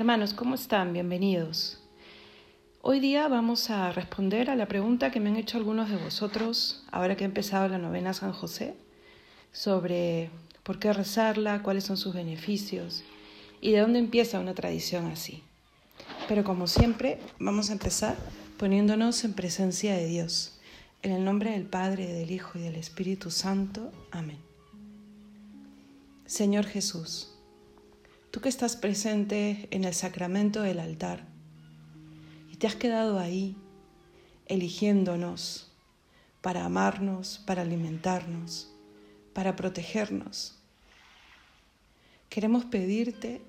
Hermanos, ¿cómo están? Bienvenidos. Hoy día vamos a responder a la pregunta que me han hecho algunos de vosotros, ahora que he empezado la novena San José, sobre por qué rezarla, cuáles son sus beneficios y de dónde empieza una tradición así. Pero como siempre, vamos a empezar poniéndonos en presencia de Dios. En el nombre del Padre, del Hijo y del Espíritu Santo. Amén. Señor Jesús, Tú que estás presente en el sacramento del altar y te has quedado ahí eligiéndonos para amarnos, para alimentarnos, para protegernos. Queremos pedirte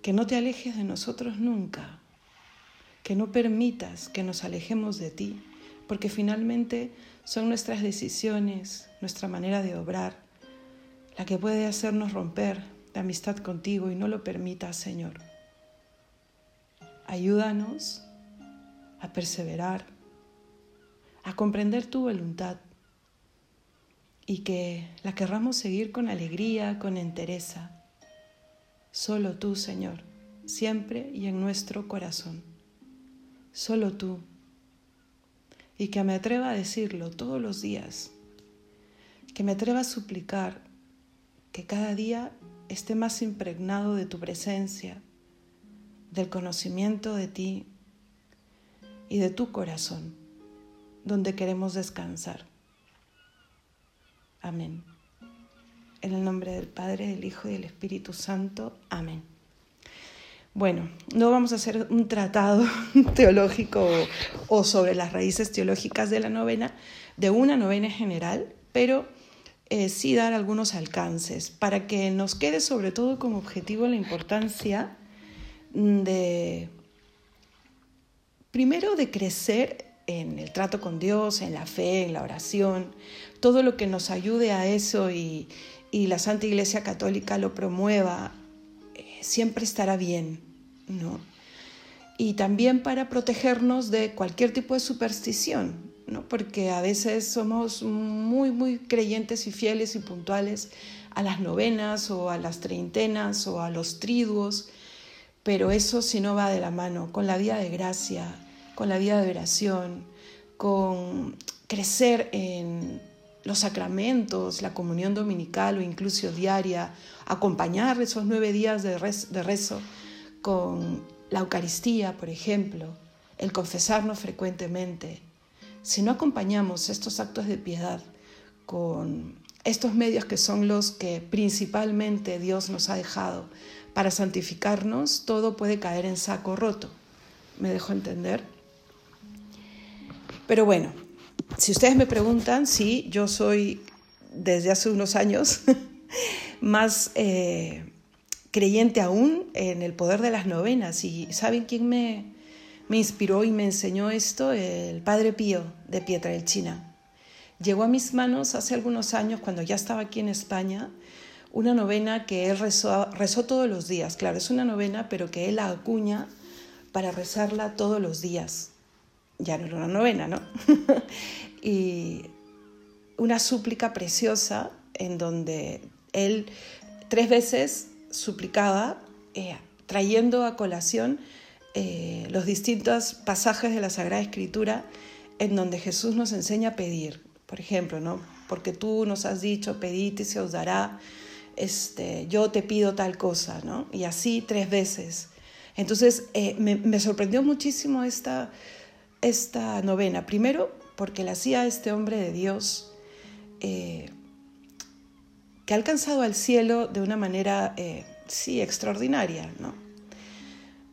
que no te alejes de nosotros nunca, que no permitas que nos alejemos de ti, porque finalmente son nuestras decisiones, nuestra manera de obrar, la que puede hacernos romper la amistad contigo y no lo permita, Señor. Ayúdanos a perseverar, a comprender tu voluntad y que la querramos seguir con alegría, con entereza. Solo tú, Señor, siempre y en nuestro corazón. Solo tú. Y que me atreva a decirlo todos los días. Que me atreva a suplicar que cada día esté más impregnado de tu presencia, del conocimiento de ti y de tu corazón, donde queremos descansar. Amén. En el nombre del Padre, del Hijo y del Espíritu Santo. Amén. Bueno, no vamos a hacer un tratado teológico o, sobre las raíces teológicas de la novena, de una novena general, pero eh, sí dar algunos alcances para que nos quede sobre todo como objetivo la importancia de, primero, de crecer en el trato con Dios, en la fe, en la oración, todo lo que nos ayude a eso y, la Santa Iglesia Católica lo promueva, eh, siempre estará bien, ¿no? Y también para protegernos de cualquier tipo de superstición, porque a veces somos muy, muy creyentes y fieles y puntuales a las novenas o a las treintenas o a los triduos, pero eso si no va de la mano. Con la vida de gracia, con la vida de oración, con crecer en los sacramentos, la comunión dominical o incluso diaria, acompañar esos nueve días de rezo con la Eucaristía, por ejemplo, el confesarnos frecuentemente, si no acompañamos estos actos de piedad con estos medios que son los que principalmente Dios nos ha dejado para santificarnos, todo puede caer en saco roto. ¿Me dejo entender? Pero bueno, si ustedes me preguntan, sí, yo soy desde hace unos años más eh, creyente aún en el poder de las novenas. ¿Y saben quién me, me inspiró y me enseñó esto el Padre Pío de Pietrelcina. Llegó a mis manos hace algunos años, cuando ya estaba aquí en España, una novena que él rezó, rezó todos los días. Claro, es una novena, pero que él acuña para rezarla todos los días. Ya no era una novena, ¿no? y una súplica preciosa en donde él tres veces suplicaba, eh, trayendo a colación eh, los distintos pasajes de la Sagrada Escritura en donde Jesús nos enseña a pedir. Por ejemplo, ¿no? Porque tú nos has dicho, pedid y se os dará, este, yo te pido tal cosa, ¿no? Y así tres veces. Entonces, eh, me, sorprendió muchísimo esta, esta novena. Primero, porque la hacía este hombre de Dios eh, que ha alcanzado al cielo de una manera, sí, extraordinaria, ¿no?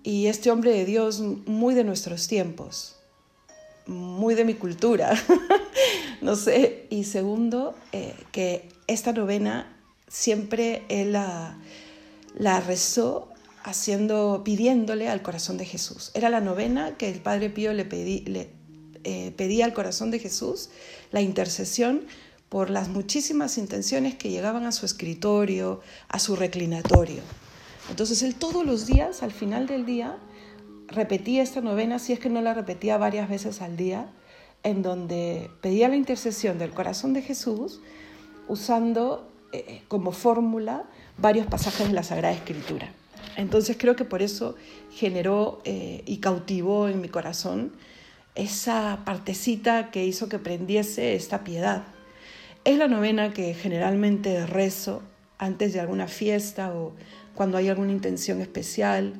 Y este hombre de Dios muy de nuestros tiempos, muy de mi cultura, no sé. Y segundo, eh, que esta novena siempre él la, rezó haciendo, pidiéndole al corazón de Jesús. Era la novena que el Padre Pío le, le eh, pedía al corazón de Jesús, la intercesión por las muchísimas intenciones que llegaban a su escritorio, a su reclinatorio. Entonces él todos los días, al final del día, repetía esta novena, si es que no la repetía varias veces al día, en donde pedía la intercesión del corazón de Jesús usando eh, como fórmula varios pasajes de la Sagrada Escritura. Entonces creo que por eso generó eh, y cautivó en mi corazón esa partecita que hizo que prendiese esta piedad. Es la novena que generalmente rezo antes de alguna fiesta o cuando hay alguna intención especial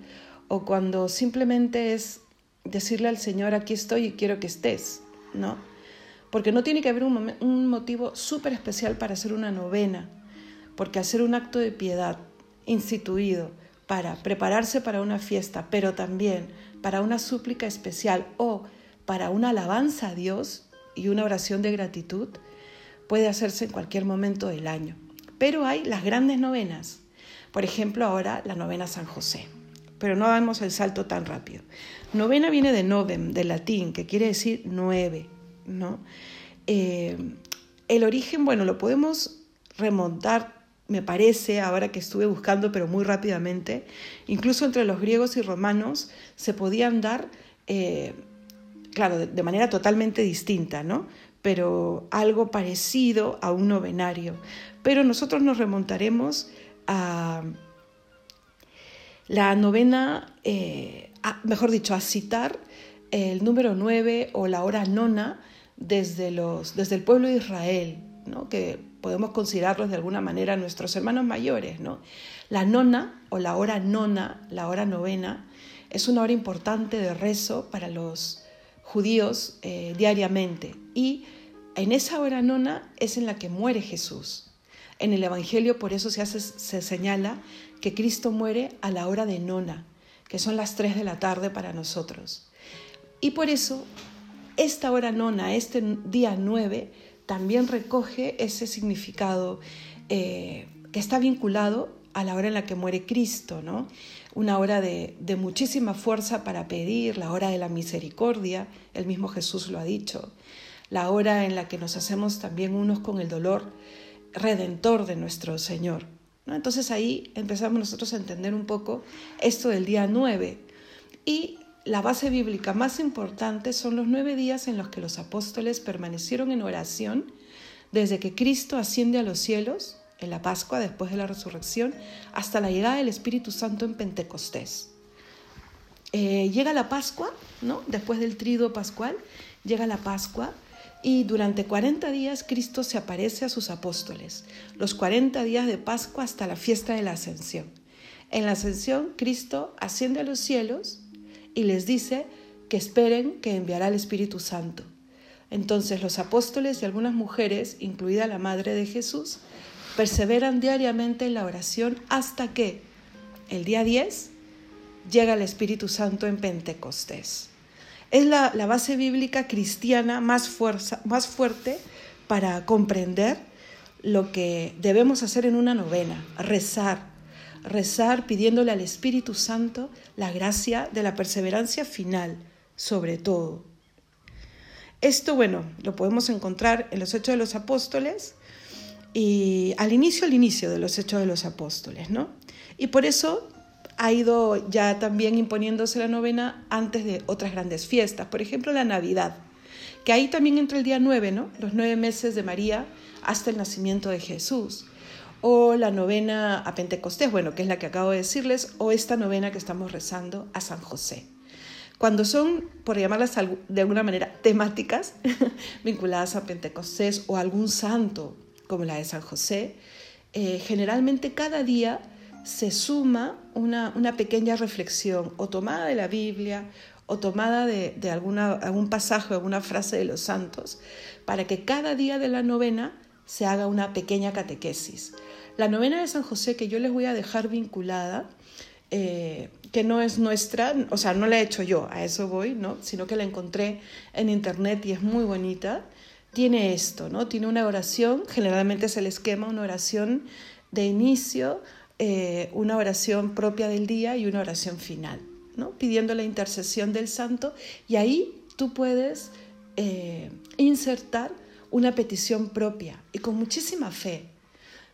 o cuando simplemente es decirle al Señor, aquí estoy y quiero que estés, ¿no? Porque no tiene que haber un, un motivo súper especial para hacer una novena, porque hacer un acto de piedad instituido para prepararse para una fiesta, pero también para una súplica especial o para una alabanza a Dios y una oración de gratitud, puede hacerse en cualquier momento del año. Pero hay las grandes novenas, por ejemplo ahora la novena San José, pero no damos el salto tan rápido. Novena viene de novem, del latín, que quiere decir nueve, ¿no? Eh, el origen, bueno, lo podemos remontar me parece, ahora que estuve buscando, pero muy rápidamente, incluso entre los griegos y romanos se podían dar, eh, claro, de, manera totalmente distinta, ¿no? Pero algo parecido a un novenario. Pero nosotros nos remontaremos a la novena, eh, mejor dicho, a citar el número nueve o la hora nona desde, los, desde el pueblo de Israel, que podemos considerarlos de alguna manera nuestros hermanos mayores. La nona o la hora nona, la hora novena, es una hora importante de rezo para los judíos eh, diariamente. Y en esa hora nona es en la que muere Jesús. En el Evangelio por eso se, hace, se señala que Cristo muere a la hora de nona, que son las tres de la tarde para nosotros. Y por eso esta hora nona, este día nueve, también recoge ese significado eh, que está vinculado a la hora en la que muere Cristo, ¿no? Una hora de, de, muchísima fuerza para pedir, la hora de la misericordia, el mismo Jesús lo ha dicho, la hora en la que nos hacemos también unos con el dolor redentor de nuestro Señor. Entonces ahí empezamos nosotros a entender un poco esto del día 9 y la base bíblica más importante son los nueve días en los que los apóstoles permanecieron en oración desde que Cristo asciende a los cielos en la Pascua después de la resurrección hasta la llegada del Espíritu Santo en Pentecostés. Eh, llega la Pascua, ¿no? Después del trido pascual, llega la Pascua y durante 40 días Cristo se aparece a sus apóstoles, los 40 días de Pascua hasta la fiesta de la Ascensión. En la Ascensión, Cristo asciende a los cielos y les dice que esperen que enviará el Espíritu Santo. Entonces los apóstoles y algunas mujeres, incluida la Madre de Jesús, perseveran diariamente en la oración hasta que el día 10 llega el Espíritu Santo en Pentecostés. Es la, base bíblica cristiana más, fuerza, más fuerte para comprender lo que debemos hacer en una novena, rezar, rezar pidiéndole al Espíritu Santo la gracia de la perseverancia final, sobre todo. Esto, bueno, lo podemos encontrar en los Hechos de los Apóstoles y al inicio, al inicio de los Hechos de los Apóstoles, ¿no? Y por eso ha ido ya también imponiéndose la novena antes de otras grandes fiestas, por ejemplo la Navidad, que ahí también entra el día 9, ¿no? Los nueve meses de María hasta el nacimiento de Jesús o la novena a Pentecostés, bueno, que es la que acabo de decirles, o esta novena que estamos rezando a San José. Cuando son, por llamarlas de alguna manera, temáticas vinculadas a Pentecostés o a algún santo, como la de San José, eh, generalmente cada día se suma una, una, pequeña reflexión o tomada de la Biblia o tomada de, de alguna, algún pasaje alguna frase de los santos, para que cada día de la novena se haga una pequeña catequesis. La novena de San José que yo les voy a dejar vinculada, eh, que no es nuestra, o sea, no la he hecho yo, a eso voy, ¿no? sino que la encontré en internet y es muy bonita, tiene esto, ¿no? Tiene una oración, generalmente es el esquema, una oración de inicio, eh, una oración propia del día y una oración final, ¿no? Pidiendo la intercesión del santo y ahí tú puedes eh, insertar una petición propia y con muchísima fe.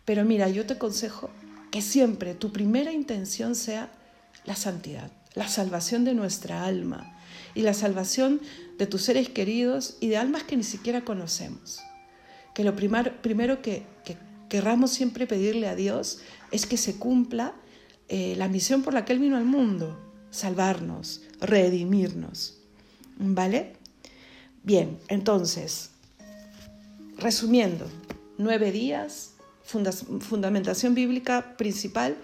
Pero mira, yo te aconsejo que siempre tu primera intención sea la santidad, la salvación de nuestra alma y la salvación de tus seres queridos y de almas que ni siquiera conocemos. Que lo primero que, que querramos siempre pedirle a Dios es que se cumpla eh, la misión por la que Él vino al mundo, salvarnos, redimirnos. ¿Vale? Bien, entonces, resumiendo, nueve días, fundamentación bíblica principal,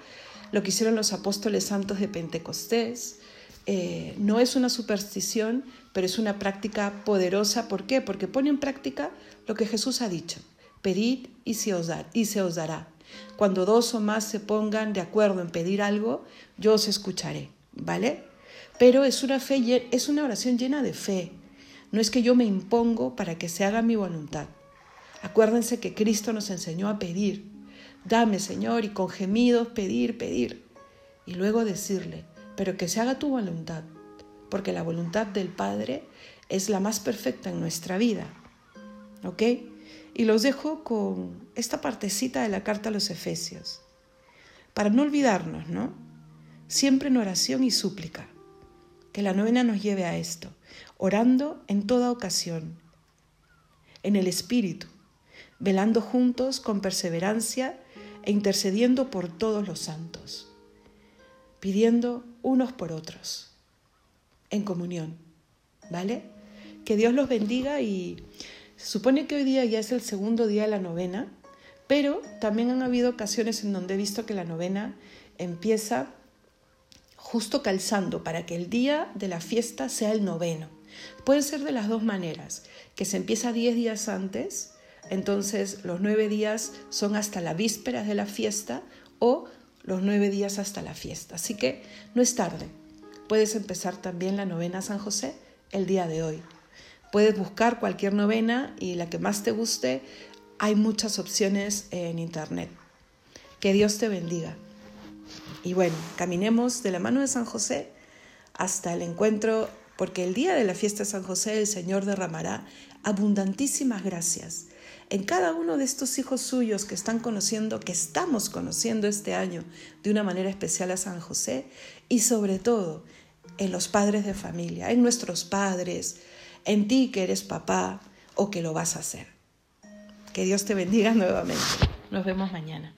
lo que hicieron los apóstoles santos de Pentecostés. Eh, no es una superstición, pero es una práctica poderosa. ¿Por qué? Porque pone en práctica lo que Jesús ha dicho. Pedid y se os, dará. Cuando dos o más se pongan de acuerdo en pedir algo, yo os escucharé, ¿vale? Pero es una, fe, es una oración llena de fe. No es que yo me impongo para que se haga mi voluntad. Acuérdense que Cristo nos enseñó a pedir. Dame, Señor, y con gemidos pedir, pedir. Y luego decirle, pero que se haga tu voluntad, porque la voluntad del Padre es la más perfecta en nuestra vida. ¿Ok? Y los dejo con esta partecita de la carta a los Efesios, para no olvidarnos, ¿no? Siempre en oración y súplica. Que la novena nos lleve a esto, orando en toda ocasión, en el Espíritu, velando juntos con perseverancia e intercediendo por todos los santos, pidiendo unos por otros, en comunión, ¿vale? Que Dios los bendiga y se supone que hoy día ya es el segundo día de la novena, pero también han habido ocasiones en donde he visto que la novena empieza justo calzando para que el día de la fiesta sea el noveno. Puede ser de las dos maneras, que se empieza diez días antes, entonces los nueve días son hasta la víspera de la fiesta o los nueve días hasta la fiesta. Así que no es tarde. Puedes empezar también la novena San José el día de hoy. Puedes buscar cualquier novena y la que más te guste. Hay muchas opciones en internet. Que Dios te bendiga. Y bueno, caminemos de la mano de San José hasta el encuentro, porque el día de la fiesta de San José el Señor derramará abundantísimas gracias en cada uno de estos hijos suyos que están conociendo, que estamos conociendo este año de una manera especial a San José y sobre todo en los padres de familia, en nuestros padres, en ti que eres papá o que lo vas a hacer. Que Dios te bendiga nuevamente. Nos vemos mañana.